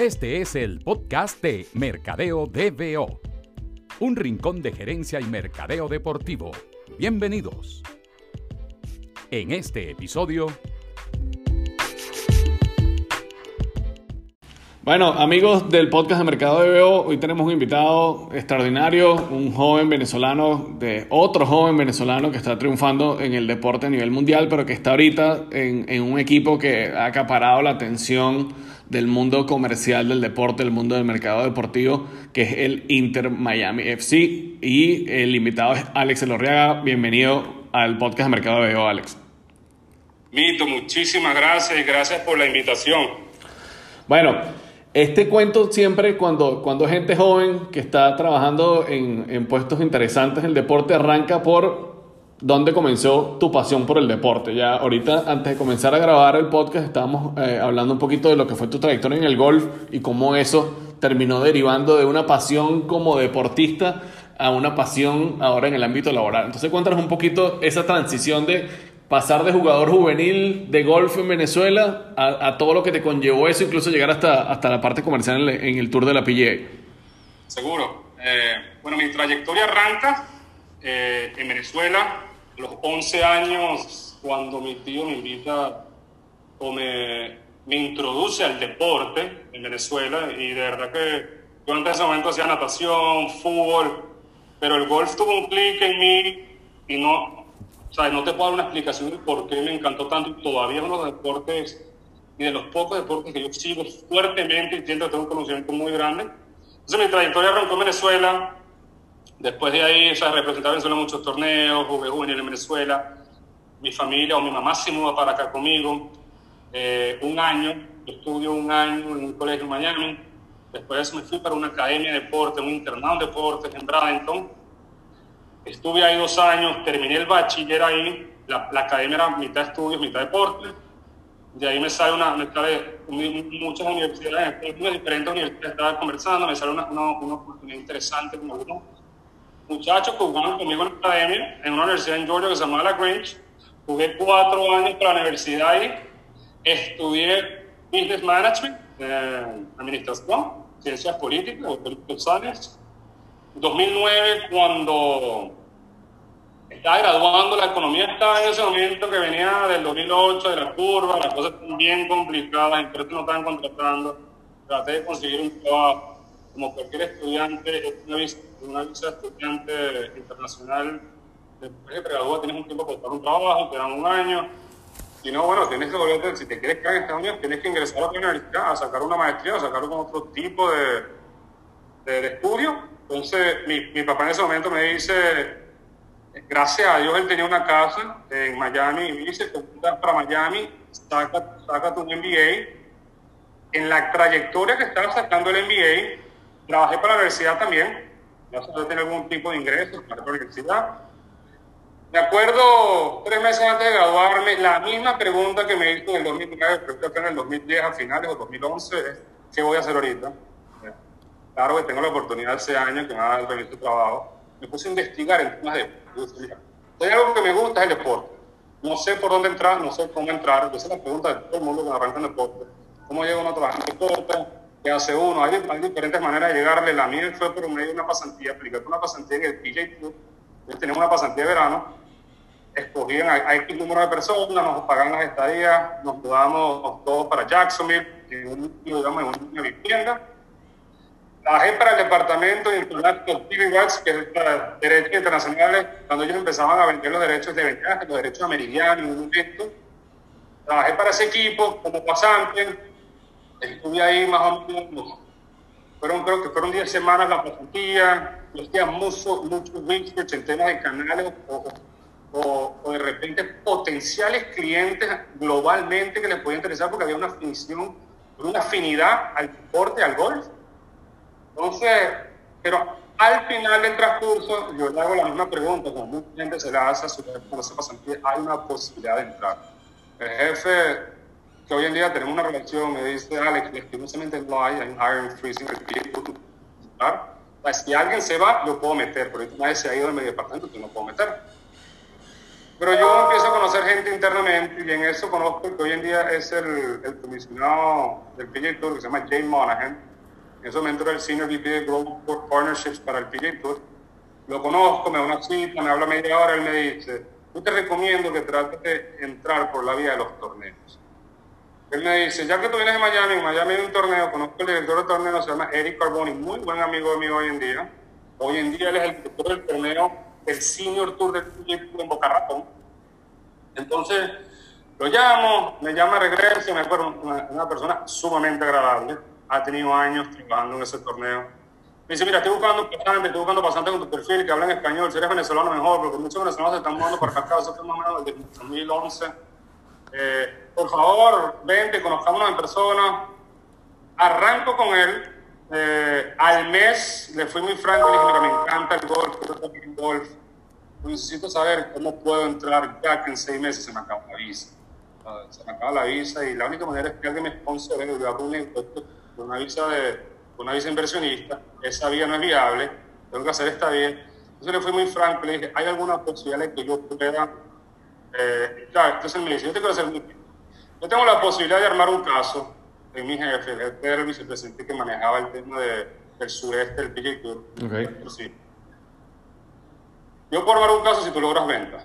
Este es el podcast de Mercadeo DBO, un rincón de gerencia y mercadeo deportivo. Bienvenidos. En este episodio... Bueno, amigos del podcast de Mercado DBO, hoy tenemos un invitado extraordinario, un joven venezolano, de otro joven venezolano que está triunfando en el deporte a nivel mundial, pero que está ahorita en, en un equipo que ha acaparado la atención del mundo comercial del deporte, el mundo del mercado deportivo, que es el Inter Miami FC. Y el invitado es Alex Elorriaga. Bienvenido al podcast de Mercado de Alex. Mito, muchísimas gracias y gracias por la invitación. Bueno, este cuento siempre cuando, cuando gente joven que está trabajando en, en puestos interesantes en el deporte arranca por ¿Dónde comenzó tu pasión por el deporte? Ya ahorita, antes de comenzar a grabar el podcast, estábamos eh, hablando un poquito de lo que fue tu trayectoria en el golf y cómo eso terminó derivando de una pasión como deportista a una pasión ahora en el ámbito laboral. Entonces, cuéntanos un poquito esa transición de pasar de jugador juvenil de golf en Venezuela a, todo lo que te conllevó eso, incluso llegar hasta, hasta la parte comercial en el, Tour de la PGA. Seguro. Eh, bueno, mi trayectoria arranca eh, en Venezuela los 11 años, cuando mi tío me invita o me, me introduce al deporte en Venezuela, y de verdad que yo en ese momento hacía natación, fútbol, pero el golf tuvo un clic en mí y no, o sea, no te puedo dar una explicación de por qué me encantó tanto y todavía uno de los deportes y de los pocos deportes que yo sigo fuertemente y siento que tengo un conocimiento muy grande. Entonces mi trayectoria arrancó en Venezuela, Después de ahí, o sea, representé a Venezuela en muchos torneos, jugué juvenil en Venezuela. Mi familia o mi mamá se muda para acá conmigo. Eh, un año, estudio un año en un colegio en Miami. Después de eso me fui para una academia de deporte, un internado de deportes en Bradenton. Estuve ahí dos años, terminé el bachiller ahí. La, la academia era mitad estudios, mitad deporte. De ahí me sale una, me sale muchas universidades, en diferentes universidades estaba conversando, me sale una, una, una oportunidad interesante como uno muchachos que jugaban conmigo en la academia, en una universidad en Georgia que se llama La Grange. Jugué cuatro años para la universidad ahí. Estudié Business Management, eh, Administración, Ciencias Políticas, o Political Science. 2009, cuando estaba graduando, la economía estaba en ese momento que venía del 2008, de la curva, las cosas bien complicadas, empresas no estaban contratando. Traté de conseguir un trabajo como cualquier estudiante, una visa, una de estudiante internacional, después de gradúa tienes un tiempo para buscar un trabajo, te dan un año. Si no, bueno, tienes que volverte, si te quieres quedar en Estados Unidos, tienes que ingresar a la universidad, a sacar una maestría, a sacar otro tipo de, de, estudio. Entonces, mi, mi papá en ese momento me dice, gracias a Dios él tenía una casa en Miami y me dice, te para Miami, saca, saca tu MBA. En la trayectoria que estaba sacando el MBA, Trabajé para la universidad también, se tener algún tipo de ingresos para la universidad. Me acuerdo tres meses antes de graduarme, la misma pregunta que me hizo en el 2009, creo que en el 2010 a finales o 2011, es ¿qué voy a hacer ahorita? Claro que tengo la oportunidad ese año que me va a el trabajo. Me puse a investigar en temas de... Hay algo que me gusta es el deporte. No sé por dónde entrar, no sé cómo entrar. Esa es la pregunta de todo el mundo que arranca en deporte. ¿Cómo llega uno a trabajar en deporte? Que hace uno. Hay, diferentes maneras de llegarle. La mía fue por medio de una pasantía, apliqué una pasantía en el PJ Tour. Teníamos una pasantía de verano. Escogían a, X número de personas, nos pagaban las estadías, nos mudamos todos para Jacksonville, en, digamos, en una vivienda. Trabajé para el Departamento de Informática TV que es para derechos internacionales, cuando ellos empezaban a vender los derechos de ventaja, los derechos americanos, un. Trabajé para ese equipo como pasante, estuve ahí más o menos, fueron, creo que fueron 10 semanas la pasantía, yo hacía mucho, mucho research en temas de canales o, o, de repente potenciales clientes globalmente que les podía interesar porque había una afinición, una afinidad al deporte, al golf. Entonces, pero al final del transcurso, yo le hago la misma pregunta, como mucha gente se la hace a su pasantía, hay una posibilidad de entrar. El jefe que hoy en día tenemos una relación, me dice Alex, lastimosamente no hay, hay un hiring freezing, si alguien se va, yo puedo meter, pero nadie se ha ido de mi departamento, yo no puedo meter. Pero yo empiezo a conocer gente internamente y en eso conozco que hoy en día es el, el comisionado del PJ Tour que se llama Jay Monahan. En ese momento era el Senior VP de Global Partnerships para el PJ Tour. Lo conozco, me da una cita, me habla media hora, él me dice, yo te recomiendo que trates de entrar por la vía de los torneos. Él me dice, ya que tú vienes de Miami, en Miami hay un torneo, conozco el director del torneo, se llama Eric Carboni, muy buen amigo mío hoy en día. Hoy en día él es el director del torneo el Senior Tour del proyecto en Boca Ratón. Entonces, lo llamo, me llama regreso, me acuerdo, una, una, persona sumamente agradable, ha tenido años trabajando en ese torneo. Me dice, mira, estoy buscando pasantes, estoy buscando pasantes con tu perfil que hablan español, si eres venezolano mejor, porque muchos venezolanos se están mudando para acá, eso fue más o menos desde 2011. Eh, por favor, vente, conozcámonos en persona. Arranco con él, eh, al mes le fui muy franco y dije, mira, me encanta el golf, quiero el golf. Necesito saber cómo puedo entrar ya que en seis meses se me acaba la visa. Se me acaba la visa y la única manera es que alguien me sponsore, yo hago un negocio con una visa de una visa inversionista, esa vía no es viable, tengo que hacer esta vía. Entonces le fui muy franco, le dije, ¿hay alguna posibilidad de que yo pueda? Eh, claro, entonces me dice, yo te quiero hacer Yo tengo la posibilidad de armar un caso en mi jefe, el el vicepresidente que manejaba el tema de, del sureste PJ Tour. Okay. Sí. Yo puedo armar un caso si tú logras ventas.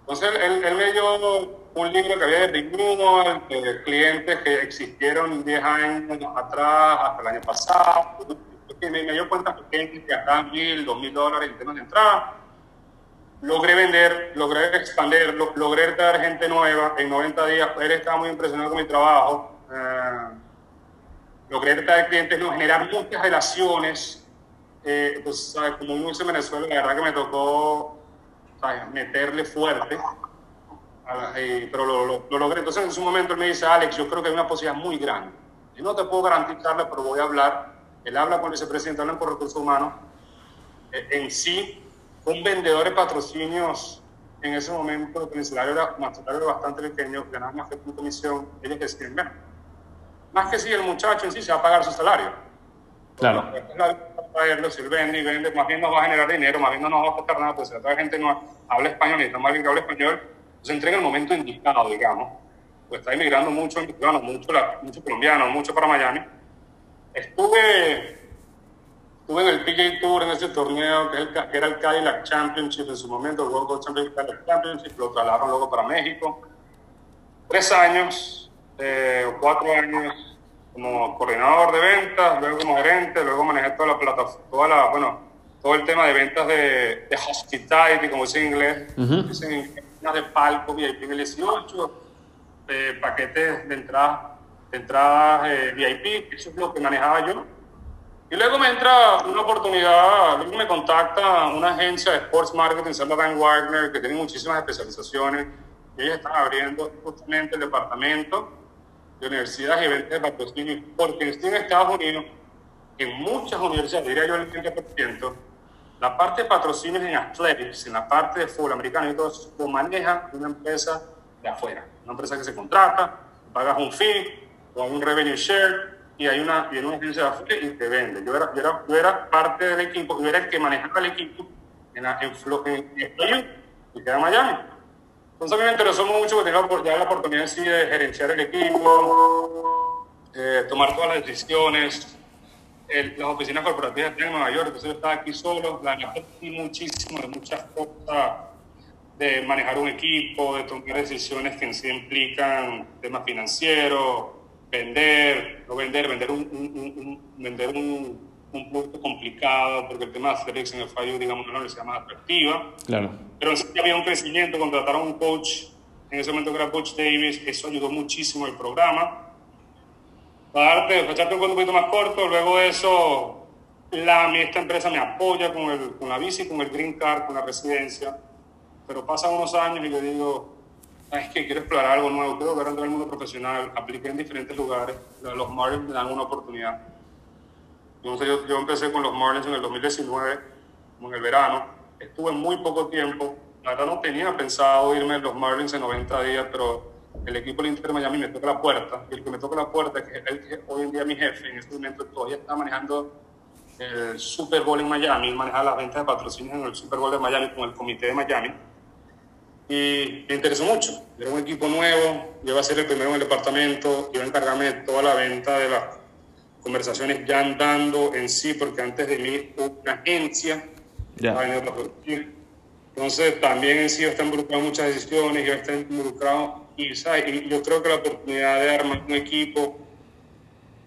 Entonces él, él, me dio un libro que había de Rick de clientes que existieron 10 años atrás, hasta el año pasado. Me, me dio cuenta que clientes que gastaban mil, dos mil dólares en temas de entrada. Logré vender, logré expandirlo, logré traer gente nueva. En 90 días él estaba muy impresionado con mi trabajo Uh, logré traer clientes, no, generar muchas relaciones. Eh, pues, ¿sabes? como dice en Venezuela, la verdad que me tocó ¿sabes? meterle fuerte, la, eh, pero lo, lo, lo, logré. Entonces, en su momento, él me dice, Alex, yo creo que hay una posibilidad muy grande. Yo no te puedo garantizarla, pero voy a hablar. Él habla con el vicepresidente, hablan por recursos humanos. Eh, en sí, un vendedor de patrocinios en ese momento, el salario era, el salario era bastante pequeño, ganaba más que tu comisión. Ellos decían, bueno, más que si el muchacho en sí se va a pagar su salario. Claro. Traerlo, si él vende y vende, más bien nos va a generar dinero, más bien no nos va a costar nada, pues si la gente no habla español, necesitamos alguien que hable español, se entrega en el momento indicado, digamos. Pues está inmigrando mucho mexicanos, mucho, mucho colombianos, mucho para Miami. Estuve, estuve en el PGA Tour, en ese torneo, que, el, que era el Cadillac Championship en su momento, el World Golf Championship, Championship, lo trasladaron luego para México. Tres años, eh, cuatro años como coordinador de ventas, luego como gerente, luego manejé toda la plataforma, toda la, bueno, todo el tema de ventas de, de hospitality, como dice en inglés, uh -huh. dicen de palco, VIP en el 18, eh, paquetes de entrada, de entradas eh, VIP, eso es lo que manejaba yo. Y luego me entra una oportunidad, luego me contacta una agencia de sports marketing, se llama Wagner, que tiene muchísimas especializaciones, y ellos están abriendo justamente el departamento de universidades y eventos de patrocinio, porque en Estados Unidos, en muchas universidades, diría yo el 30%, la parte de patrocinios en athletics, en la parte de fútbol americano y todo eso, lo maneja una empresa de afuera, una empresa que se contrata, pagas un fee, con un revenue share, y hay una, y una agencia de afuera y te vende. Yo era, yo era, yo era parte del equipo, yo era el que manejaba el equipo en, en, en, en y queda en Miami. Entonces a mí me interesó mucho porque tenía ya la oportunidad sí, de gerenciar el equipo, eh, tomar todas las decisiones. El, las oficinas corporativas están en Nueva York, entonces yo estaba aquí solo, la aprendí muchísimo de muchas cosas, de manejar un equipo, de tomar decisiones que en sí implican temas financieros, vender, no vender, vender un, un, un, vender un, un producto complicado, porque el tema de Asterix en el fallo, digamos, no sea más atractiva. Claro. Pero en sí había un crecimiento, contrataron un coach, en ese momento que era Coach Davis, eso ayudó muchísimo el programa. Para darte, para echarte un cuento un poquito más corto, luego de eso, la, esta empresa me apoya con, el, con la bici, con el green card, con la residencia, pero pasan unos años y le digo, es que quiero explorar algo nuevo, quiero ver dentro del mundo profesional, apliqué en diferentes lugares, los Marlins me dan una oportunidad. Entonces yo, yo, empecé con los Marlins en el 2019, como en el verano, estuve muy poco tiempo, la verdad no tenía pensado irme a los Marlins en 90 días, pero el equipo del Inter Miami me toca la puerta, y el que me toca la puerta, que es el que hoy en día mi jefe, en este momento todavía está manejando el Super Bowl en Miami, maneja las ventas de patrocinios en el Super Bowl de Miami con el comité de Miami y me interesó mucho. Era un equipo nuevo, yo iba a ser el primero en el departamento, iba a encargarme de toda la venta de las conversaciones ya andando en sí, porque antes de mí hubo una agencia. Ya. Entonces también en sí está involucrado en muchas decisiones, yo estoy involucrado y, ¿sabes? y yo creo que la oportunidad de armar un equipo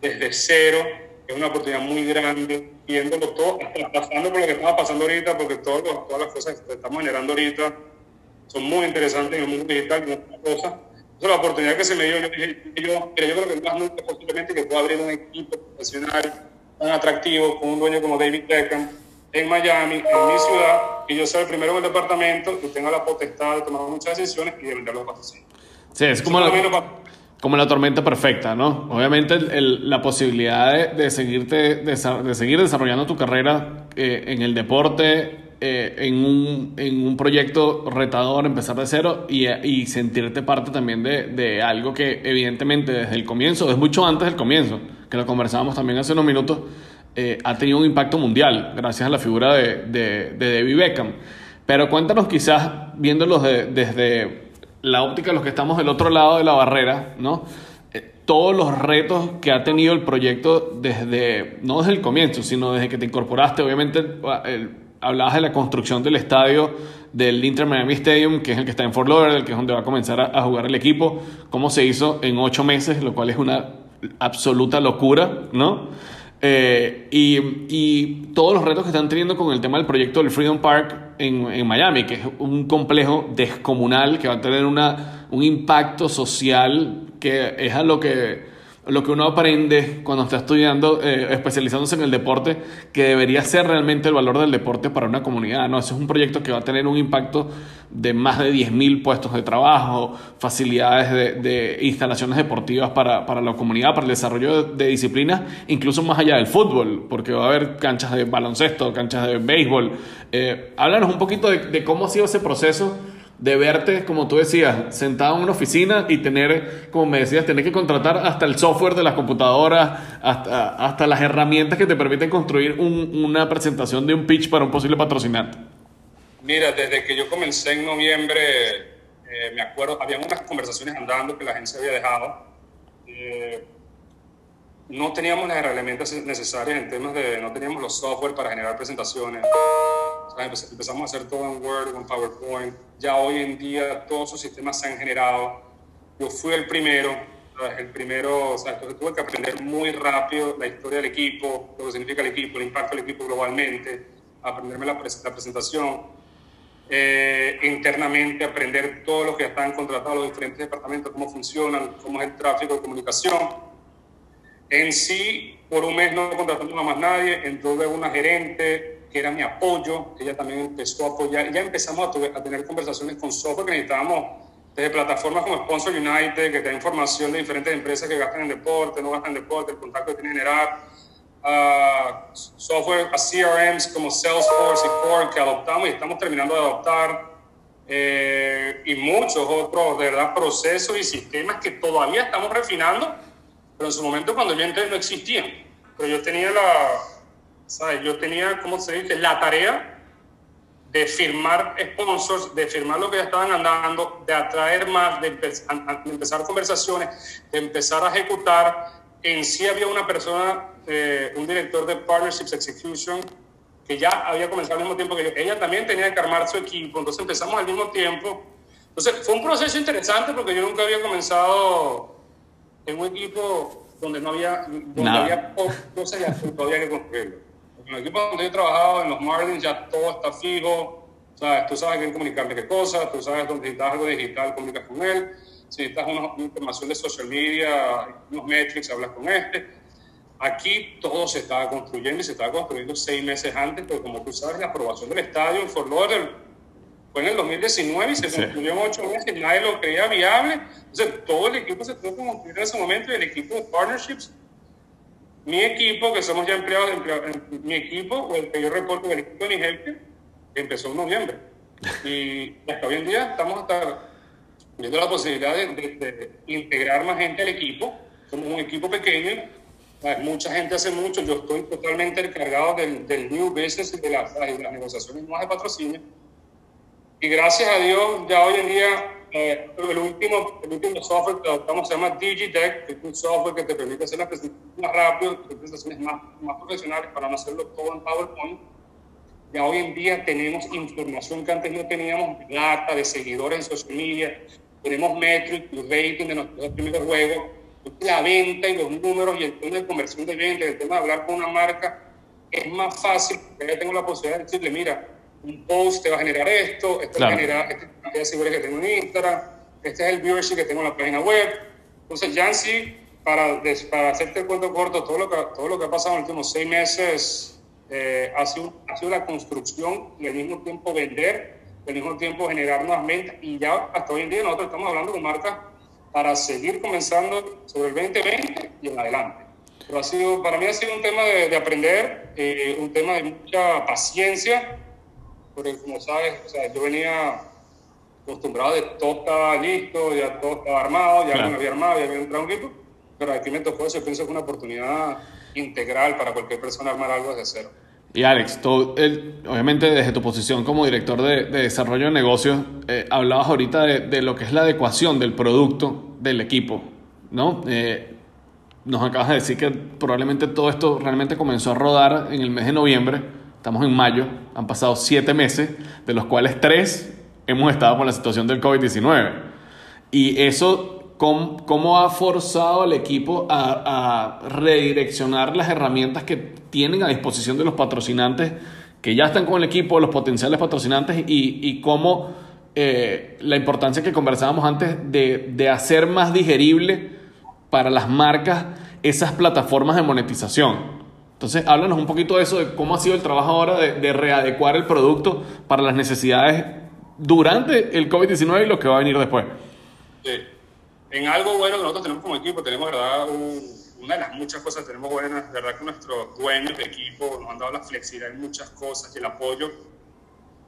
desde cero es una oportunidad muy grande, viéndolo todo, pasando por lo que estaba pasando ahorita, porque todo, todas las cosas que estamos generando ahorita son muy interesantes en el mundo digital y otras cosas. Entonces, la oportunidad que se me dio, yo dije, yo, yo creo que más nunca posiblemente que pueda abrir un equipo profesional tan atractivo con un dueño como David Beckham en Miami, en mi ciudad, y yo sea el primero en el departamento y tenga la potestad de tomar muchas decisiones y de vender los patrocinios. Sí, es como la, como la tormenta perfecta, ¿no? Obviamente el, la posibilidad de, de seguirte, de, de, seguir desarrollando tu carrera eh, en el deporte, eh, en, un, en, un, proyecto retador, empezar de cero y, y sentirte parte también de, de, algo que evidentemente desde el comienzo, desde mucho antes del comienzo, que lo conversábamos también hace unos minutos, eh, ha tenido un impacto mundial gracias a la figura de, de, de David Beckham. Pero cuéntanos quizás, viéndolos desde la óptica de los que estamos del otro lado de la barrera, ¿no? Eh, todos los retos que ha tenido el proyecto desde, no desde el comienzo, sino desde que te incorporaste, obviamente el, hablabas de la construcción del estadio del Inter Miami Stadium, que es el que está en Fort Lauderdale, que es donde va a comenzar a, jugar el equipo, cómo se hizo en ocho meses, lo cual es una absoluta locura, ¿no? Eh, y, y, todos los retos que están teniendo con el tema del proyecto del Freedom Park en, en, Miami, que es un complejo descomunal que va a tener una, un impacto social que es a lo que lo que uno aprende cuando está estudiando, eh, especializándose en el deporte, que debería ser realmente el valor del deporte para una comunidad. ¿no? Ese es un proyecto que va a tener un impacto de más de 10.000 puestos de trabajo, facilidades de, de instalaciones deportivas para, para, la comunidad, para el desarrollo de, disciplinas, incluso más allá del fútbol, porque va a haber canchas de baloncesto, canchas de béisbol. Eh, háblanos un poquito de, de cómo ha sido ese proceso de verte, como tú decías, sentado en una oficina y tener, como me decías, tener que contratar hasta el software de las computadoras, hasta, hasta las herramientas que te permiten construir un, una presentación de un pitch para un posible patrocinante? Mira, desde que yo comencé en noviembre, eh, me acuerdo, había unas conversaciones andando que la agencia había dejado. Eh, no teníamos las herramientas necesarias en temas de, no teníamos los software para generar presentaciones. Empezamos a hacer todo en Word, en PowerPoint. Ya hoy en día todos esos sistemas se han generado. Yo fui el primero, el primero, o sea, tuve que aprender muy rápido la historia del equipo, lo que significa el equipo, el impacto del equipo globalmente, aprenderme la, la presentación, eh, internamente aprender todo lo que están contratados los diferentes departamentos, cómo funcionan, cómo es el tráfico de comunicación en sí, por un mes no contratamos a más nadie, entró de una gerente que era mi apoyo, ella también empezó a apoyar, ya empezamos a, a tener conversaciones con software que necesitábamos desde plataformas como Sponsor United, que te da información de diferentes empresas que gastan en deporte, no gastan en deporte, el contacto que tienen que generar, uh, software, a CRMs como Salesforce y Core que adoptamos y estamos terminando de adoptar, eh, y muchos otros, de verdad, procesos y sistemas que todavía estamos refinando, pero en su momento cuando yo entré no existían. Pero yo tenía la, ¿sabes? Yo tenía, ¿cómo se dice? La tarea de firmar sponsors, de firmar lo que ya estaban andando, de atraer más, de, de empezar conversaciones, de empezar a ejecutar. En sí había una persona, eh, un director de Partnerships Execution, que ya había comenzado al mismo tiempo que yo. Ella también tenía que armar su equipo, entonces empezamos al mismo tiempo. Entonces fue un proceso interesante porque yo nunca había comenzado en un equipo donde no había, donde Nada. había cosas y todavía que construirlo. En el equipo donde yo he trabajado, en los Marlins, ya todo está fijo. ¿sabes? Tú sabes quién comunicarle qué cosas, tú sabes dónde necesitas algo digital, comunicas con él. Si necesitas una, una información de social media, unos metrics, hablas con este. Aquí todo se estaba construyendo y se estaba construyendo seis meses antes, pero como tú sabes, la aprobación del estadio en Fort Lauderdale fue en el 2019 y se sí. concluyó en ocho meses y nadie lo creía viable. Entonces, todo el equipo se tuvo que construir en ese momento y el equipo de partnerships, mi equipo, que somos ya empleados, empleados mi equipo, o el que yo reporto, el equipo de Nigelke, empezó en noviembre. Y hasta hoy en día estamos hasta viendo la posibilidad de, de, de integrar más gente al equipo. Somos un equipo pequeño, mucha gente hace mucho, yo estoy totalmente encargado del, del new business y de las, de las negociaciones más de patrocinio Y gracias a Dios, ya hoy en día, eh, el, último, el último software que adoptamos se llama DigiDeck, que es un software que te permite hacer las presentaciones más rápido, presentaciones más, más profesionales para no hacerlo todo en PowerPoint. Ya hoy en día tenemos información que antes no teníamos, data de seguidores en social media, tenemos metrics y rating de nuestros primeros juegos, la venta y los números y el tema de conversión de venta, el tema de hablar con una marca, es más fácil, ya tengo la posibilidad de decirle, mira, un post te va a generar esto, esto va a generar esta cantidad de seguidores que tengo en Instagram, este es el viewership que tengo en la página web. Entonces, ya en sí, para, para hacerte el cuento corto, todo lo que, todo lo que ha pasado en los últimos seis meses eh, ha, sido, ha sido la construcción y al mismo tiempo vender, al mismo tiempo generar nuevas ventas y ya hasta hoy en día nosotros estamos hablando con marcas para seguir comenzando sobre el 2020 y en adelante. Pero ha sido, para mí ha sido un tema de, aprender, eh, un tema de mucha paciencia, porque como sabes, o sea, yo venía acostumbrado de todo estaba listo, ya todo estaba armado, ya me había armado, ya había entrado un equipo, pero aquí me tocó eso, pienso que es una oportunidad integral para cualquier persona armar algo desde cero. Y Alex, tú, obviamente desde tu posición como director de, desarrollo de negocios, eh, hablabas ahorita de, lo que es la adecuación del producto del equipo, ¿no? Eh, nos acabas de decir que probablemente todo esto realmente comenzó a rodar en el mes de noviembre, estamos en mayo, han pasado siete meses, de los cuales tres hemos estado con la situación del COVID-19. Y eso ¿Cómo, ha forzado al equipo a, redireccionar las herramientas que tienen a disposición de los patrocinantes que ya están con el equipo, los potenciales patrocinantes y, cómo eh, la importancia que conversábamos antes de, hacer más digerible para las marcas esas plataformas de monetización? Entonces, háblanos un poquito de eso, de cómo ha sido el trabajo ahora de, de readecuar el producto para las necesidades durante el COVID-19 y lo que va a venir después. Sí en algo bueno que nosotros tenemos como equipo, tenemos, ¿verdad? una de las muchas cosas que tenemos buenas, ¿verdad? Que nuestros dueños de equipo nos han dado la flexibilidad en muchas cosas y el apoyo.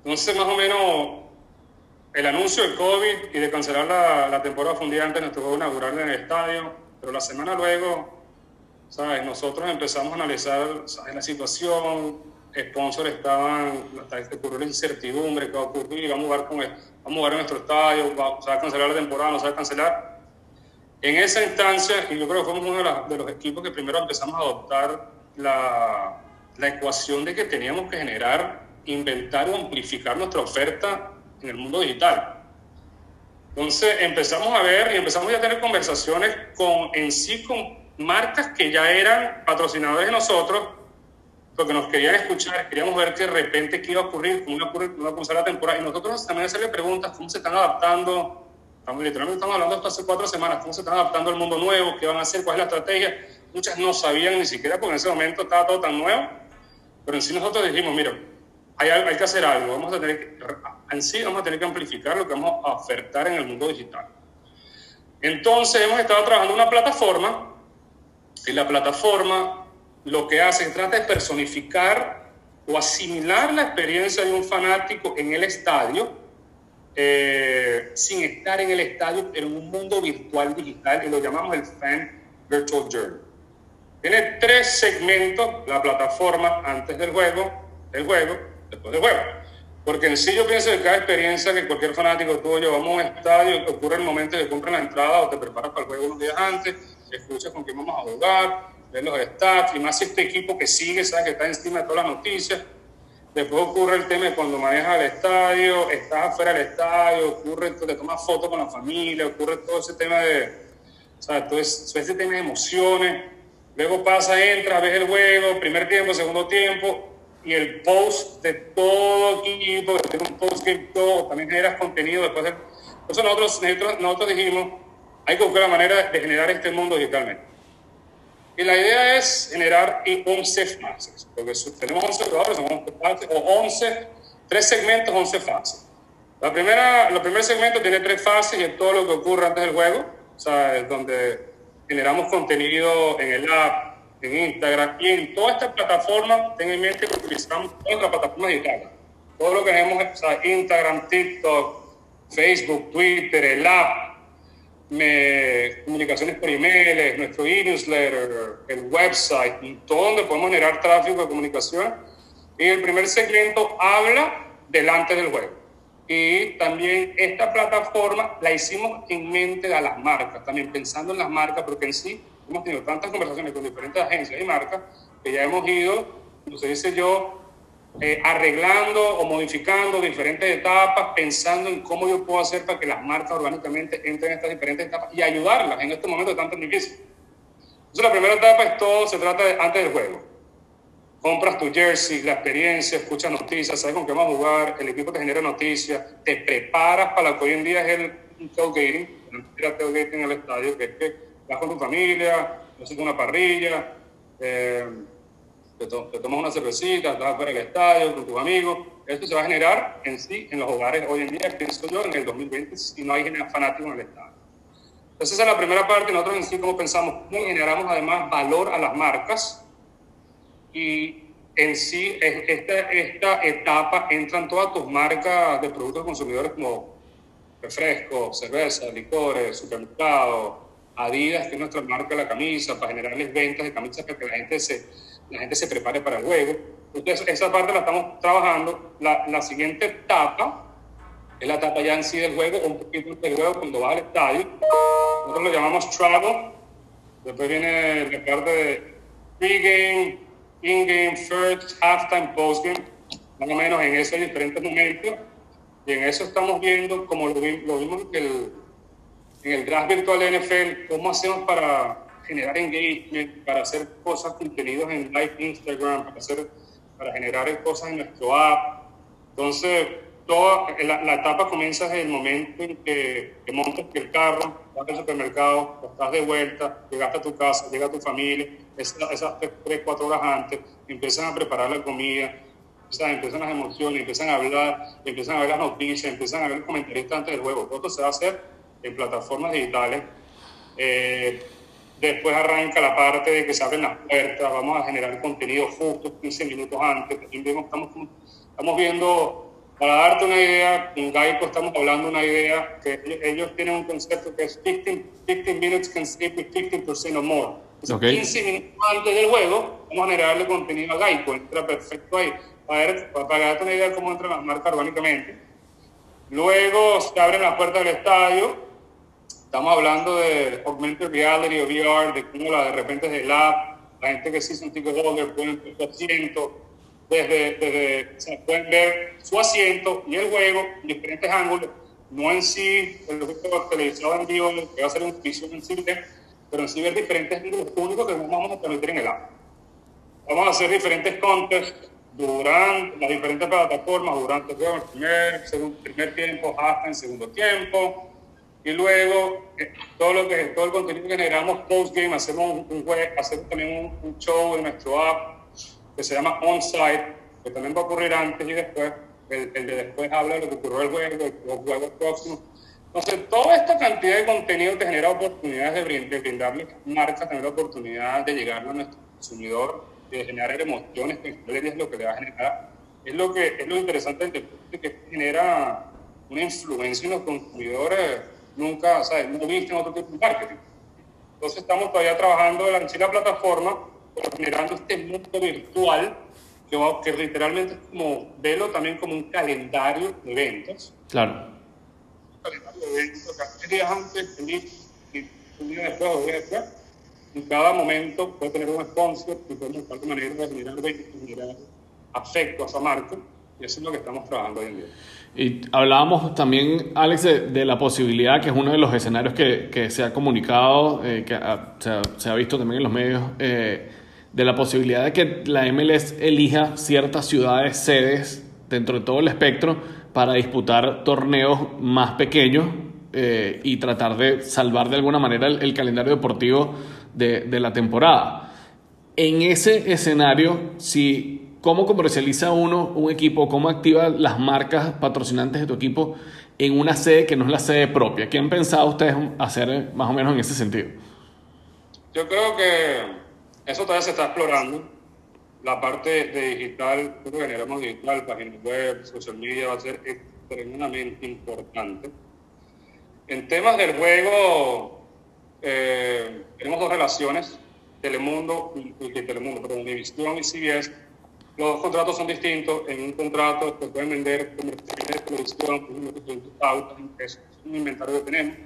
Entonces, más o menos, el anuncio del COVID y de cancelar la, la temporada fue un día antes, nos tocó inaugurar en el estadio, pero la semana luego, ¿sabes? Nosotros empezamos a analizar ¿sabes? la situación, sponsors estaban, este ocurrió la incertidumbre que va a ocurrir, vamos a jugar, con vamos a jugar en nuestro estadio, va, a cancelar la temporada, no se va a cancelar en esa instancia, y yo creo que fuimos uno de, los equipos que primero empezamos a adoptar la, la ecuación de que teníamos que generar, inventar o amplificar nuestra oferta en el mundo digital. Entonces empezamos a ver y empezamos a tener conversaciones con, en sí con marcas que ya eran patrocinadores de nosotros, porque nos querían escuchar, queríamos ver que de repente qué iba a ocurrir, cómo iba a ocurrir, cómo iba a comenzar la temporada. Y nosotros también hacerle preguntas, cómo se están adaptando, Estamos, literalmente estamos hablando hasta hace cuatro semanas, cómo se están adaptando al mundo nuevo, qué van a hacer, cuál es la estrategia. Muchas no sabían ni siquiera porque en ese momento estaba todo tan nuevo. Pero en sí nosotros dijimos, mira, hay, hay que hacer algo, vamos a tener que, en sí vamos a tener que amplificar lo que vamos a ofertar en el mundo digital. Entonces hemos estado trabajando en una plataforma y la plataforma lo que hace es trata de personificar o asimilar la experiencia de un fanático en el estadio eh, sin estar en el estadio, pero en un mundo virtual digital y lo llamamos el Fan Virtual Journey. Tiene tres segmentos, la plataforma antes del juego, el juego, después del juego. Porque en sí yo pienso que cada experiencia que cualquier fanático tuyo, vamos a un estadio, ocurre el momento de que compras la entrada o te preparas para el juego unos días antes, escuchas con quién vamos a jugar, ves los stats, y más este equipo que sigue, sabes que está encima de todas las noticias, Después ocurre el tema de cuando manejas el estadio, estás afuera del estadio, ocurre, te tomas fotos con la familia, ocurre todo ese tema de, o sea, todo ese, tema de emociones. Luego pasa, entra, ves el juego, primer tiempo, segundo tiempo, y el post de todo equipo, un post que todo, también generas contenido después de... Entonces nosotros, nosotros, nosotros dijimos, hay que buscar la manera de generar este mundo digitalmente. Y la idea es generar 11 fases, porque tenemos 11 jugadores, son 11 fases, o 11, tres segmentos, 11 fases. La primera, el primer segmento tiene tres fases y es todo lo que ocurre antes del juego, o sea, es donde generamos contenido en el app, en Instagram y en toda esta plataforma, ten en mente que utilizamos todas las plataformas digitales. Todo lo que tenemos, o sea, Instagram, TikTok, Facebook, Twitter, el app, me, comunicaciones por email, nuestro e-newsletter, el website, todo donde podemos generar tráfico de comunicación. Y el primer segmento habla delante del juego. Y también esta plataforma la hicimos en mente a las marcas, también pensando en las marcas, porque en sí hemos tenido tantas conversaciones con diferentes agencias y marcas que ya hemos ido, como se dice yo, eh, arreglando o modificando diferentes etapas, pensando en cómo yo puedo hacer para que las marcas orgánicamente entren en estas diferentes etapas y ayudarlas en este momento tan difícil. Entonces la primera etapa es todo, se trata de antes del juego compras tu jersey, la experiencia, escuchas noticias, sabes con qué vamos a jugar, el equipo te genera noticias, te preparas para lo que hoy en día es el tailgating, el tailgating en el estadio, que es que vas con tu familia, haces una parrilla, eh, te, tomas una cervecita, estás fuera del estadio con tus amigos. Esto se va a generar en sí en los hogares hoy en día, pienso yo, en el 2020, si no hay fanáticos en el estadio. Entonces, esa es la primera parte. Nosotros en sí, como pensamos, cómo generamos además valor a las marcas y en sí esta, esta etapa entran todas tus marcas de productos consumidores como refrescos, cerveza, licores, supermercados, Adidas, que es nuestra marca de la camisa, para generarles ventas de camisas para que la gente se, la gente se prepare para el juego. Entonces, esa parte la estamos trabajando. La, la siguiente etapa es la etapa ya en sí del juego, un poquito del juego cuando vas al estadio. Nosotros lo llamamos travel. Después viene la parte de pregame, in-game, first, halftime, postgame, más o menos en esos diferentes momentos. Y en eso estamos viendo, como lo, vimos en el, en el draft virtual de NFL, cómo hacemos para generar engagement, para hacer cosas, contenidos en live Instagram, para, hacer, para generar cosas en nuestro app. Entonces, toda la, etapa comienza desde el momento en que, que montas el carro, vas al supermercado, estás de vuelta, llegaste a tu casa, llega tu familia, esas, esas tres, cuatro horas antes, empiezan a preparar la comida, empiezan las emociones, empiezan a hablar, empiezan a ver las noticias, empiezan a ver los comentarios antes del juego. Todo esto se va a hacer en plataformas digitales. Eh, después arranca la parte de que se abren las puertas, vamos a generar contenido justo 15 minutos antes. estamos, estamos viendo para darte una idea, en Gaico estamos hablando de una idea que ellos tienen un concepto que es 15, 15 minutes can save 15% or more. 15 minutos antes del juego, vamos a generarle contenido a Gaico, entra perfecto ahí. Para, ver, para darte una idea de cómo entran las marcas orgánicamente. Luego se abren las puertas del estadio. Estamos hablando de augmented reality o VR, de cómo la, de repente es el app, la gente que sí son ticket holder pueden su asiento desde, desde pueden ver su asiento y el juego en diferentes ángulos, no en sí el televisado en vivo, que va a ser un visión en sí, pero en sí ver diferentes ángulos públicos que vamos a permitir en el app. Vamos a hacer diferentes contests durante las diferentes plataformas, durante el primer, segundo, primer tiempo, hasta en segundo tiempo, y luego eh, todo lo que todo el contenido que generamos post game hacemos un, un hacemos también un, un show en nuestro app que se llama On-Site, que también va a ocurrir antes y después. El, de después habla de lo que ocurrió el juego, los juegos próximos. Entonces, toda esta cantidad de contenido te genera oportunidades de, brindarle marcas, tener la oportunidad de llegar a nuestro consumidor, de generar emociones, que es lo que le va a generar. Es lo, que, es lo interesante del que genera una influencia en los consumidores nunca, ¿sabes? No visto en otro tipo de marketing. Entonces, estamos todavía trabajando en la plataforma generando este mundo virtual que, que literalmente es como, verlo también como un calendario de eventos. Claro. Un calendario de eventos, que días antes, un día después o día después, en cada momento puede tener un sponsor y podemos buscar manera de generar eventos, generar afecto a esa marca, y eso es lo que estamos trabajando hoy en día. Y hablábamos también, Alex, de, la posibilidad, que es uno de los escenarios que, que se ha comunicado, eh, que se, ha, visto también en los medios, eh, de la posibilidad de que la MLS elija ciertas ciudades sedes dentro de todo el espectro para disputar torneos más pequeños eh, y tratar de salvar de alguna manera el, calendario deportivo de, de, la temporada. En ese escenario, si, ¿cómo comercializa uno un equipo? ¿Cómo activa las marcas patrocinantes de tu equipo en una sede que no es la sede propia? ¿Qué han pensado ustedes hacer más o menos en ese sentido? Yo creo que eso todavía se está explorando. La parte de digital, que generamos digital, páginas web, social media, va a ser extremadamente importante. En temas del juego, tenemos dos relaciones, Telemundo y, Telemundo, pero Univision y CBS los contratos son distintos. En un contrato se pueden vender comerciales de televisión, es un inventario que tenemos.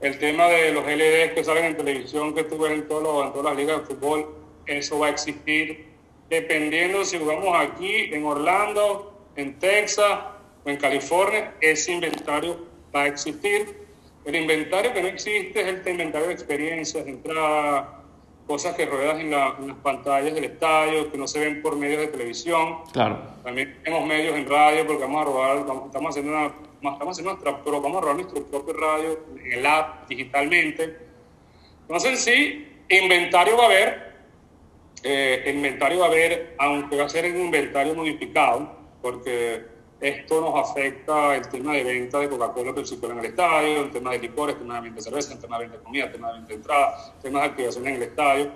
El tema de los LEDs que salen en televisión, que tú ves en, todos en todas las ligas de fútbol, eso va a existir dependiendo si jugamos aquí, en Orlando, en Texas o en California, ese inventario va a existir. El inventario que no existe es el inventario de experiencias, de entrada, cosas que ruedas en, las pantallas del estadio, que no se ven por medios de televisión. Claro. También tenemos medios en radio porque vamos a robar, estamos haciendo una, estamos haciendo nuestra, pero vamos a robar nuestro propio radio en el app digitalmente. Entonces sí, inventario va a haber, eh, inventario va a haber, aunque va a ser un inventario modificado, porque esto nos afecta el tema de venta de Coca-Cola, Pepsi Cola en el estadio, el tema de licores, el tema de venta de cerveza, el tema de venta de comida, el tema de venta de entrada, el tema de activación en el estadio.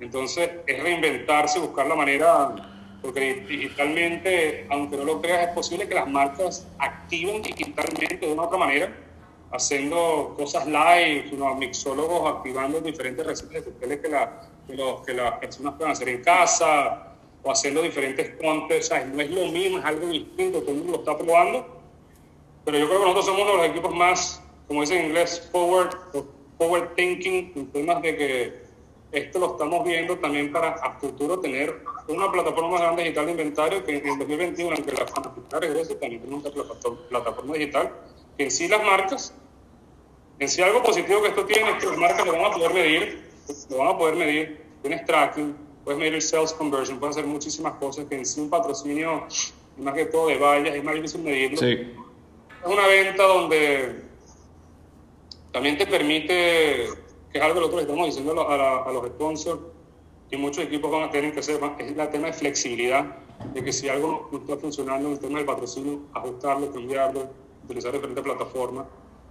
Entonces, es reinventarse, buscar la manera, porque digitalmente, aunque no lo creas, es posible que las marcas activen digitalmente de una u otra manera, haciendo cosas live, unos mixólogos activando diferentes recetas de que, que, que las personas puedan hacer en casa, o haciendo diferentes contes, no es lo mismo, es algo distinto, todo el mundo lo está probando, pero yo creo que nosotros somos uno de los equipos más, como dice en inglés, forward, forward thinking, en temas de que esto lo estamos viendo también para a futuro tener una plataforma más grande digital de inventario que en 2021, aunque la fanática regrese, también tenemos una plataforma digital que en sí las marcas, en sí algo positivo que esto tiene es que las marcas lo van a poder medir, lo van a poder medir, tienes tracking, puedes medir sales conversion, puedes hacer muchísimas cosas que en sí un patrocinio, más que todo de vallas, es más difícil medirlo. Sí. Es una venta donde también te permite, que es algo que nosotros estamos diciendo a, a los sponsors, y muchos equipos van a tener que hacer, es el tema de flexibilidad, de que si algo no está funcionando en el tema del patrocinio, ajustarlo, cambiarlo, utilizar diferentes plataformas.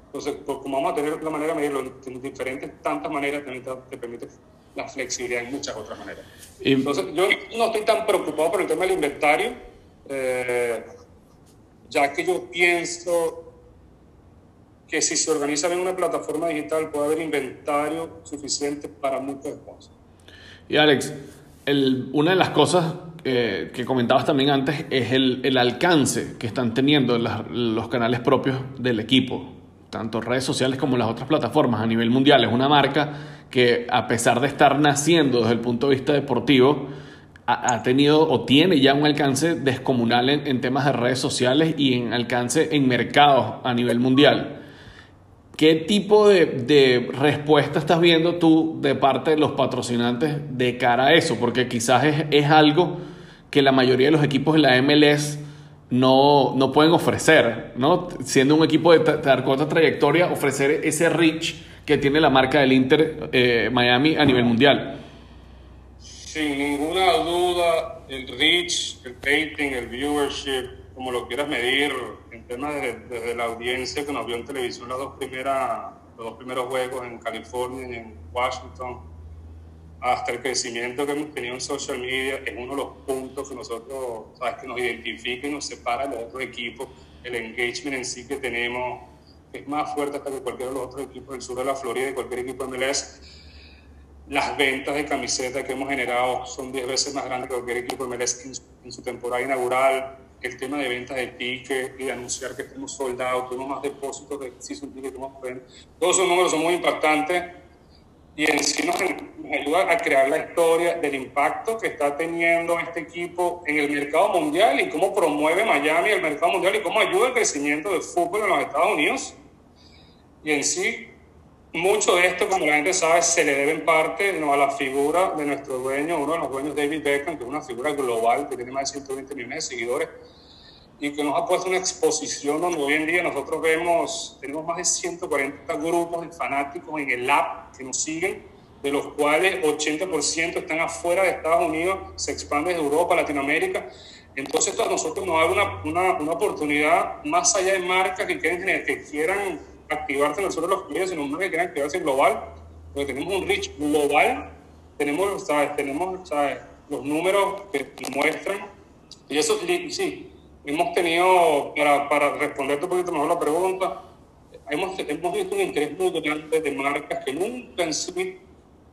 Entonces, pues, como vamos a tener una manera de medirlo en diferentes, tantas maneras, también te permite la flexibilidad en muchas otras maneras. Entonces, yo no estoy tan preocupado por el tema del inventario, eh, ya que yo pienso que si se organiza en una plataforma digital puede haber inventario suficiente para muchas cosas. Y Alex, el, una de las cosas eh, que comentabas también antes es el, el alcance que están teniendo los canales propios del equipo, tanto redes sociales como las otras plataformas a nivel mundial. Es una marca que a pesar de estar naciendo desde el punto de vista deportivo, ha, tenido o tiene ya un alcance descomunal en, temas de redes sociales y en alcance en mercados a nivel mundial. ¿Qué tipo de, respuesta estás viendo tú de parte de los patrocinantes de cara a eso? Porque quizás es, es algo que la mayoría de los equipos de la MLS no, no pueden ofrecer, ¿no? Siendo un equipo de, de corta trayectoria, ofrecer ese reach que tiene la marca del Inter eh, Miami a nivel mundial. Sin ninguna duda, el reach, el rating, el viewership, como lo quieras medir, en temas de, la audiencia que nos vio en televisión las dos primeras, los dos primeros juegos en California y en Washington, hasta el crecimiento que hemos tenido en social media, es uno de los puntos que nosotros, sabes, que nos identifica y nos separa de los otros equipos, el engagement en sí que tenemos es más fuerte hasta que cualquiera de los otros equipos del sur de la Florida y cualquier equipo de MLS. Las ventas de camisetas que hemos generado son 10 veces más grandes que cualquier equipo de MLS en su, temporada inaugural. El tema de ventas de tickets y de anunciar que estemos soldados, tenemos más depósitos de season ticket que hemos Todos esos números son muy impactantes y en sí nos, ayuda a crear la historia del impacto que está teniendo este equipo en el mercado mundial y cómo promueve Miami el mercado mundial y cómo ayuda al crecimiento del fútbol en los Estados Unidos. Y en sí, mucho de esto, como la gente sabe, se le debe en parte ¿no? a la figura de nuestro dueño, uno de los dueños, David Beckham, que es una figura global que tiene más de 120 millones de seguidores y que nos ha puesto una exposición donde hoy en día nosotros vemos, tenemos más de 140 grupos de fanáticos en el app que nos siguen, de los cuales 80% están afuera de Estados Unidos, se expande de Europa, Latinoamérica. Entonces esto a nosotros nos abre una, una, una, oportunidad más allá de marcas que, quieren, que quieran activarse de los clientes, sino que quieran activarse global, porque tenemos un reach global, tenemos, ¿sabes? tenemos ¿sabes? los números que muestran, y eso sí, hemos tenido, para, para responderte un poquito mejor la pregunta, hemos, hemos visto un interés muy grande de marcas que nunca en sí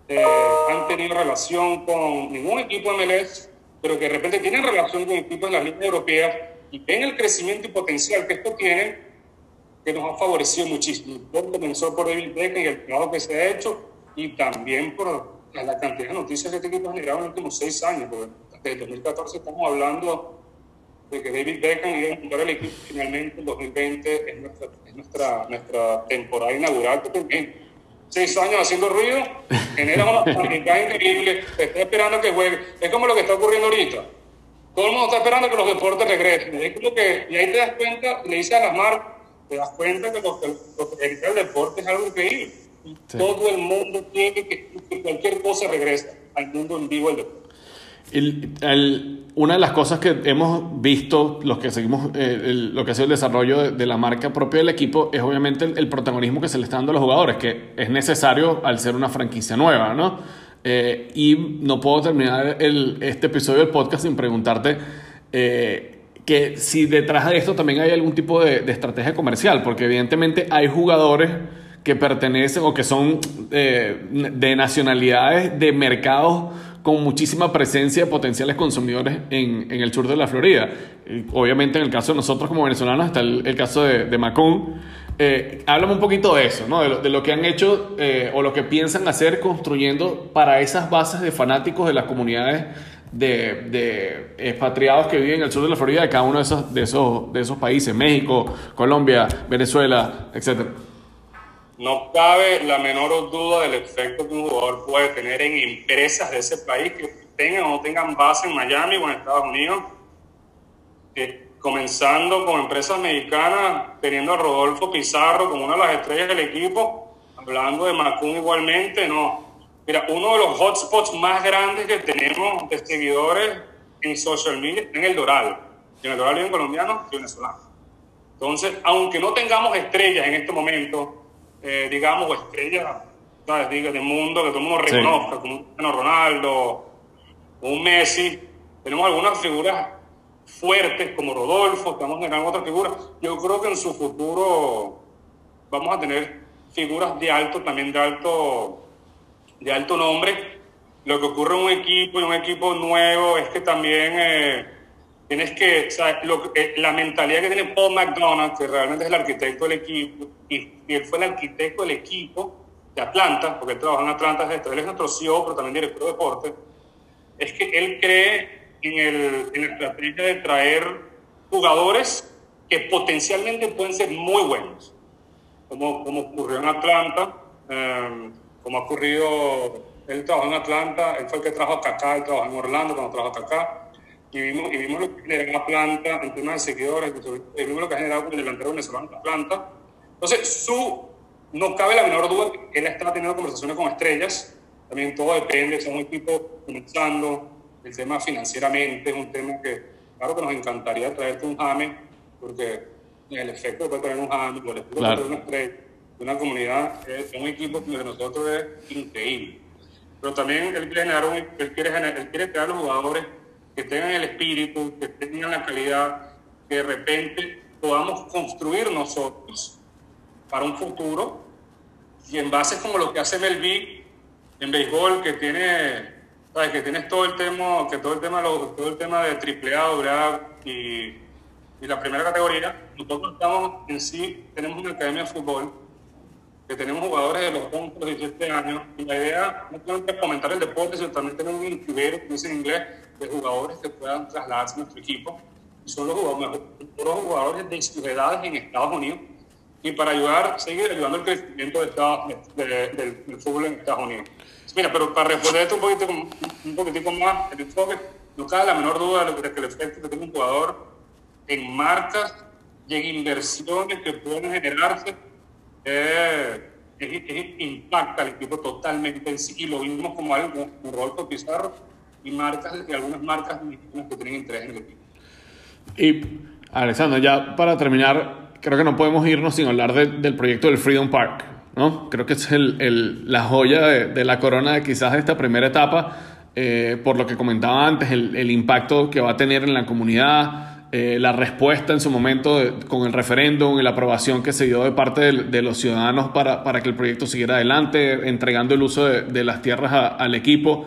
eh, han tenido relación con ningún equipo MLS, pero que de repente tienen relación con equipos de las ligas europeas y ven el crecimiento y potencial que esto tiene, que nos ha favorecido muchísimo. Todo comenzó por David Beckham y el trabajo que se ha hecho, y también por la cantidad de noticias que este equipo ha generado en los últimos seis años, porque desde 2014 estamos hablando de que David Beckham iba a juntar el equipo finalmente en 2020 es nuestra, es nuestra, nuestra temporada inaugural, porque seis años haciendo ruido, genera una cantidad increíble, está esperando que juegue. Es como lo que está ocurriendo ahorita. Todo el mundo está esperando que los deportes regresen. Es como que, y ahí te das cuenta, le dice a las marcas, te das cuenta que lo que, el deporte es algo increíble. Todo el mundo tiene que, que cualquier cosa regrese al mundo en vivo del deporte. Una de las cosas que hemos visto, los que seguimos eh, lo que ha sido el desarrollo de, la marca propia del equipo, es obviamente el, protagonismo que se le está dando a los jugadores, que es necesario al ser una franquicia nueva, ¿no? Eh, y no puedo terminar este episodio del podcast sin preguntarte eh, que si detrás de esto también hay algún tipo de, de, estrategia comercial, porque evidentemente hay jugadores que pertenecen o que son de nacionalidades de mercados con muchísima presencia de potenciales consumidores en, el sur de la Florida. Obviamente en el caso de nosotros como venezolanos está el, caso de, de Macón. Eh, háblame un poquito de eso, ¿no? de, lo, que han hecho eh, o lo que piensan hacer construyendo para esas bases de fanáticos de las comunidades de, de, expatriados que viven en el sur de la Florida, de cada uno de esos, de esos, de esos países, México, Colombia, Venezuela, etcétera. No cabe la menor duda del efecto que un jugador puede tener en empresas de ese país que tengan o no tengan base en Miami o en Estados Unidos. Comenzando con empresas mexicanas, teniendo a Rodolfo Pizarro como una de las estrellas del equipo, hablando de Macún igualmente, no. Mira, uno de los hotspots más grandes que tenemos de seguidores en social media en el Doral. En el Doral viven colombianos y venezolanos. Entonces, aunque no tengamos estrellas en este momento, eh, digamos, o estrellas, ¿sabes? Diga, del mundo, que todo el mundo reconozca, sí. como un Ronaldo un Messi. Tenemos algunas figuras fuertes como Rodolfo, estamos generando otras figuras. Yo creo que en su futuro vamos a tener figuras de alto, también de alto, de alto nombre. Lo que ocurre en un equipo y un equipo nuevo es que también eh, tienes que, o sea, lo, eh, la mentalidad que tiene Paul McDonald, que realmente es el arquitecto del equipo, y, él fue el arquitecto del equipo de Atlanta, porque él trabaja en Atlanta, él es nuestro CEO, pero también director de deporte, es que él cree en, el, en la estrategia de traer jugadores que potencialmente pueden ser muy buenos, como, como ocurrió en Atlanta, eh, como ha ocurrido, él trabajó en Atlanta, él fue el que trajo a Kaká, él trabajó en Orlando cuando trabajó a Kaká, y vimos, y vimos lo que generó Atlanta en temas de seguidores, y vimos lo que ha generado con el delantero venezolano en Atlanta. Entonces, su, no cabe la menor duda que él está teniendo conversaciones con estrellas, también todo depende, son un equipo comenzando, el tema financieramente es un tema que, claro que nos encantaría traerte un Jame, porque el efecto que puede traer un Jame, el efecto claro. de una estrella, una comunidad, es un equipo que de nosotros es increíble. Pero también él quiere generar, un, él quiere, generar, él quiere crear los jugadores que tengan el espíritu, que tengan la calidad, que de repente podamos construir nosotros para un futuro y en bases como lo que hace Melví en béisbol, que tiene, ¿sabes? que tienes todo el tema, que todo el tema, todo el tema de triple A, y, y la primera categoría, nosotros estamos en sí, tenemos una academia de fútbol que tenemos jugadores de los 11 los 17 años y la idea no solamente es fomentar el deporte, sino también tener un incubero, como dice en inglés, de jugadores que puedan trasladarse a nuestro equipo. Son los jugadores, los jugadores de sus edades en Estados Unidos. Y para ayudar, seguir ayudando el crecimiento de Estados, de, de, del, del, fútbol en Estados Unidos. Mira, pero para responder esto un poquito, un poquitico más, el enfoque, no cabe la menor duda de que el efecto que tiene un jugador en marcas y en inversiones que pueden generarse eh, impacta al equipo totalmente en sí. Y lo vimos como algo, como Rodolfo Pizarro, y marcas y algunas marcas que tienen interés en el equipo. Y Alexander, ya para terminar, creo que no podemos irnos sin hablar de, del proyecto del Freedom Park, ¿no? Creo que es el, el, la joya de, de, la corona de quizás de esta primera etapa, eh, por lo que comentaba antes, el, el, impacto que va a tener en la comunidad, eh, la respuesta en su momento de, con el referéndum y la aprobación que se dio de parte de, los ciudadanos para, para que el proyecto siguiera adelante, entregando el uso de, las tierras a, al equipo.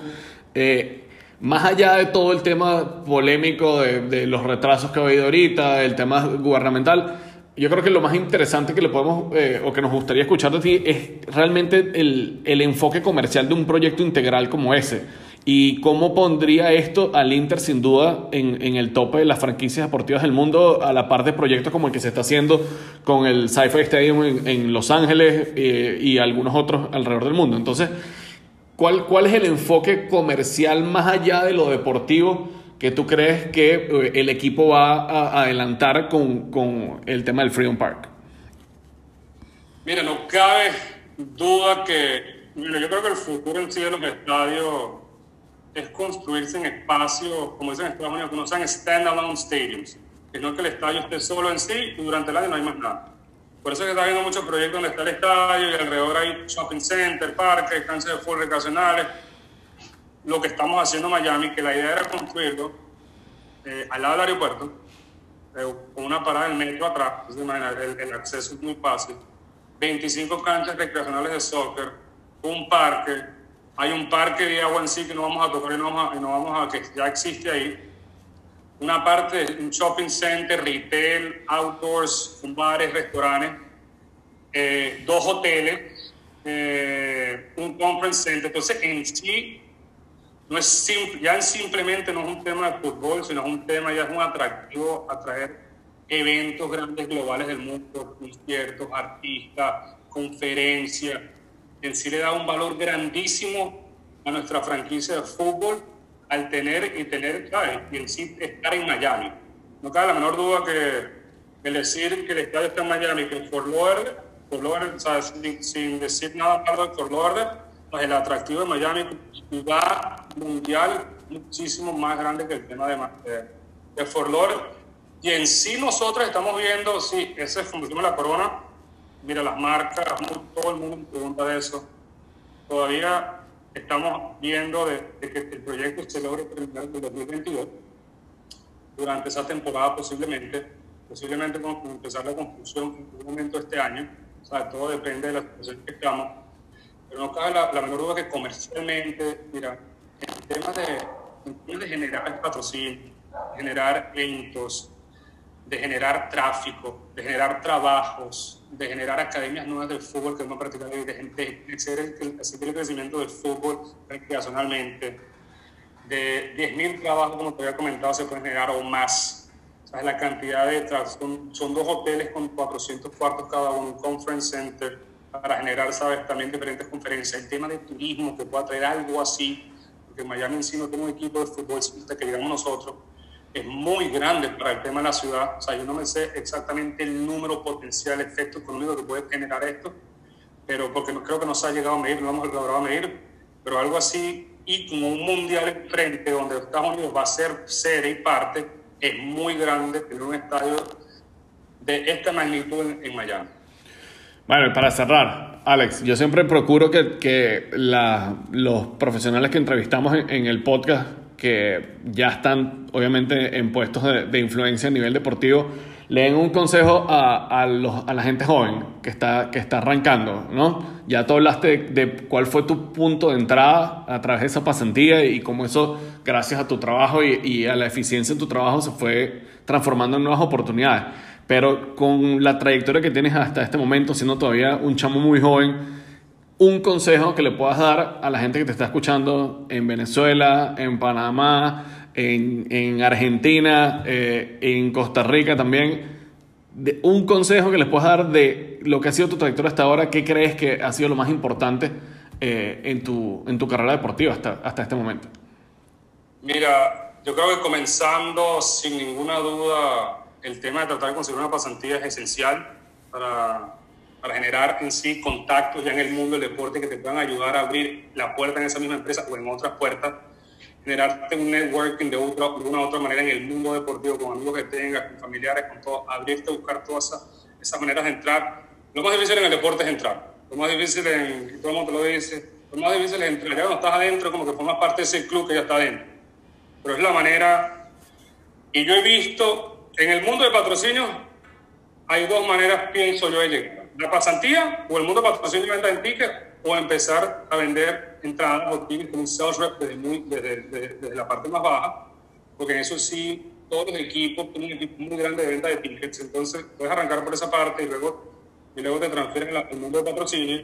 Eh, más allá de todo el tema polémico de, los retrasos que ha habido ahorita, el tema gubernamental, yo creo que lo más interesante que le podemos eh, o que nos gustaría escuchar de ti es realmente el, el enfoque comercial de un proyecto integral como ese ¿Y cómo pondría esto al Inter sin duda en, en, el tope de las franquicias deportivas del mundo a la par de proyectos como el que se está haciendo con el Sci-Fi Stadium en, en Los Ángeles eh, y algunos otros alrededor del mundo? Entonces, ¿cuál, ¿cuál es el enfoque comercial más allá de lo deportivo que tú crees que eh, el equipo va a adelantar con, con el tema del Freedom Park? Mira, no cabe duda que, mira, yo creo que el futuro en sí de los estadios es construirse en espacios, como dicen en Estados Unidos, que no sean standalone stadiums, que no que el estadio esté solo en sí y durante el año no hay más nada. Por eso es que está habiendo muchos proyectos donde está el estadio y alrededor hay shopping center, parques, canchas de fútbol recreacionales. Lo que estamos haciendo en Miami, que la idea era construirlo eh, al lado del aeropuerto, con una parada del metro atrás, el, el acceso es muy fácil. 25 canchas recreacionales de soccer, un parque, hay un parque de agua en sí que no vamos a tocar y no vamos a, no vamos a que ya existe ahí. Una parte, un shopping center, retail, outdoors, bares, restaurantes, eh, dos hoteles, eh, un conference center. Entonces, en sí, no es ya simplemente no es un tema de fútbol, sino es un tema, ya es un atractivo atraer eventos grandes globales del mundo, conciertos, artistas, conferencias en sí le da un valor grandísimo a nuestra franquicia de fútbol al tener y tener, ¿sabes? Y en sí estar en Miami. No cabe la menor duda que el decir que el estadio está en Miami, que en Fort Lauderdale, o sea, sin, decir nada malo de Fort Lauderdale, pues el atractivo de Miami, ciudad mundial muchísimo más grande que el tema de, de, Fort Lauderdale. Y en sí nosotros estamos viendo, sí, ese es como la corona, Mira, las marcas, todo el mundo pregunta de eso. Todavía estamos viendo de, que el proyecto se logre terminar en el 2022. Durante esa temporada posiblemente, posiblemente con empezar la construcción en algún momento de este año. O sea, todo depende de la situación que estamos. Pero no cabe la, menor duda que comercialmente, mira, el tema de, de generar patrocinio, generar eventos, de generar tráfico, de generar trabajos, de generar academias nuevas del fútbol que no practicar, de, de, el, crecimiento del fútbol recreacionalmente. De 10.000 trabajos, como te había comentado, se pueden generar aún más. ¿Sabes? La cantidad de son, son dos hoteles con 400 cuartos cada uno, un conference center para generar, ¿sabes? También diferentes conferencias. El tema de turismo, que pueda traer algo así, porque Miami en sí no tiene un equipo de fútbol que llegamos nosotros es muy grande para el tema de la ciudad. O sea, yo no me sé exactamente el número potencial, efecto económico que puede generar esto, pero porque no, creo que no se ha llegado a medir, no hemos logrado medir, pero algo así, y como un mundial frente donde Estados Unidos va a ser sede y parte, es muy grande tener un estadio de esta magnitud en, Miami. Bueno, y para cerrar, Alex, yo siempre procuro que, que la, los profesionales que entrevistamos en, en el podcast que ya están obviamente en puestos de, influencia a nivel deportivo, le den un consejo a, a, los, a, la gente joven que está, que está arrancando, ¿no? Ya tú hablaste de, cuál fue tu punto de entrada a través de esa pasantía y cómo eso, gracias a tu trabajo y, y a la eficiencia de tu trabajo, se fue transformando en nuevas oportunidades. Pero con la trayectoria que tienes hasta este momento, siendo todavía un chamo muy joven, un consejo que le puedas dar a la gente que te está escuchando en Venezuela, en Panamá, en, Argentina, eh, en Costa Rica también. Un consejo que les puedas dar de lo que ha sido tu trayectoria hasta ahora, ¿qué crees que ha sido lo más importante eh, en, tu, en tu carrera deportiva hasta, hasta este momento? Mira, yo creo que comenzando sin ninguna duda, el tema de tratar de conseguir una pasantía es esencial para para generar en sí contactos ya en el mundo del deporte que te puedan ayudar a abrir la puerta en esa misma empresa o en otras puertas, generarte un networking de, otra, de una u otra manera en el mundo deportivo, con amigos que tengas, con familiares, con todo, abrirte buscar todas esas, maneras de entrar. Lo más difícil en el deporte es entrar. Lo más difícil, en, todo el mundo te lo dice, lo más difícil es entrar. Ya cuando estás adentro, como que formas parte de ese club que ya está adentro. Pero es la manera, y yo he visto, en el mundo de patrocinio, hay dos maneras, pienso yo, de llegar la pasantía o el mundo patrocinio y venta de tickets o empezar a vender entradas o tickets con un sales rep desde, muy, desde, desde, la parte más baja, porque en eso sí, todos los equipos tienen un equipo muy grande de venta de tickets, entonces puedes arrancar por esa parte y luego, y luego te transfieren al mundo de patrocinio,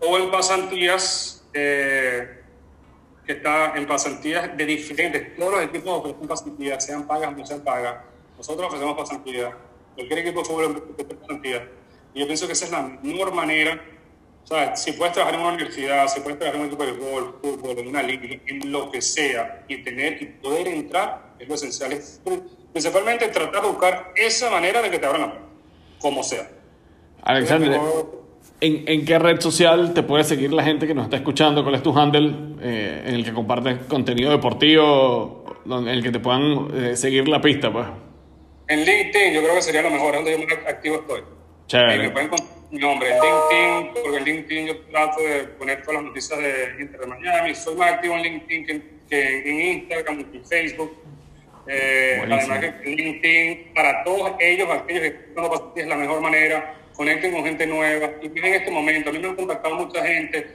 o en pasantías, eh, que está en pasantías de diferentes, todos los equipos ofrecen pasantías, sean pagas o no sean pagas, nosotros ofrecemos pasantías, cualquier equipo de fútbol ofrece pasantías, y yo pienso que esa es la mejor manera o sea, si puedes trabajar en una universidad, si puedes trabajar en un equipo de fútbol, fútbol, en una liga, en lo que sea, y tener y poder entrar, es lo esencial. Es, principalmente tratar de buscar esa manera de que te abran la puerta, como sea. Alexander, ¿en, ¿en, qué red social te puede seguir la gente que nos está escuchando? ¿Cuál es tu handle eh, en el que compartes contenido deportivo, en el que te puedan eh, seguir la pista? Pues? En LinkedIn yo creo que sería lo mejor, donde yo más activo estoy. Chévere mi nombre, LinkedIn, porque en LinkedIn yo trato de poner todas las noticias de Inter de Miami. Soy más activo en LinkedIn que, en Instagram, en Facebook. Eh, además que LinkedIn, para todos ellos, aquellos que no es la mejor manera, conecten con gente nueva. Y en este momento, a mí me han contactado mucha gente.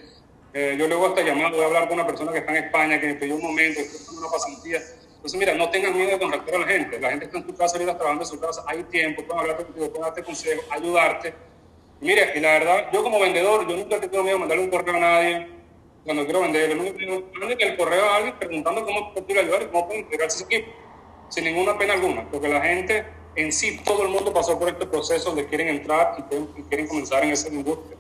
Eh, yo luego hasta llamado, voy a hablar con una persona que está en España, que me pidió un momento, que está una pasantía. Entonces, mira, no tengan miedo de contactar a la gente. La gente está en tu casa, ahorita trabajando en su casa, hay tiempo, pueden hablar contigo, pueden darte consejos, ayudarte Mire, y la verdad, yo como vendedor, yo nunca tengo miedo de mandarle un correo a nadie cuando quiero vender. Yo que el correo a alguien preguntando cómo puedo ayudar y cómo puedo integrarse ese equipo, sin ninguna pena alguna, porque la gente en sí, todo el mundo pasó por este proceso donde quieren entrar y quieren, comenzar en esa industria.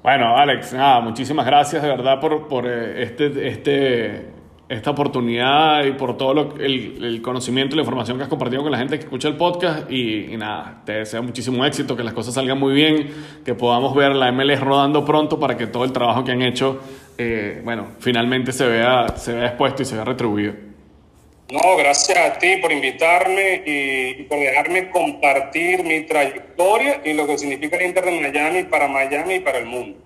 Bueno, Alex, nada, muchísimas gracias de verdad por, por eh, este, este esta oportunidad y por todo lo, el, el, conocimiento y la información que has compartido con la gente que escucha el podcast. Y, nada, te deseo muchísimo éxito, que las cosas salgan muy bien, que podamos ver la MLS rodando pronto para que todo el trabajo que han hecho, eh, bueno, finalmente se vea, se vea expuesto y se vea retribuido. No, gracias a ti por invitarme y, y por dejarme compartir mi trayectoria y lo que significa el Inter de Miami para Miami y para el mundo.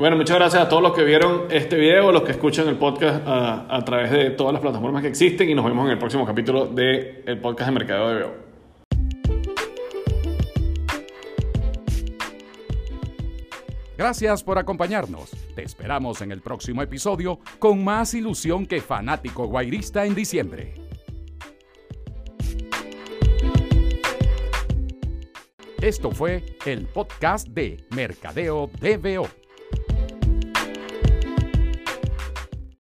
Bueno, muchas gracias a todos los que vieron este video, los que escuchan el podcast a, través de todas las plataformas que existen y nos vemos en el próximo capítulo del el podcast de Mercado de Veo. Gracias por acompañarnos. Te esperamos en el próximo episodio con más ilusión que fanático guairista en diciembre. Esto fue el podcast de Mercadeo DBO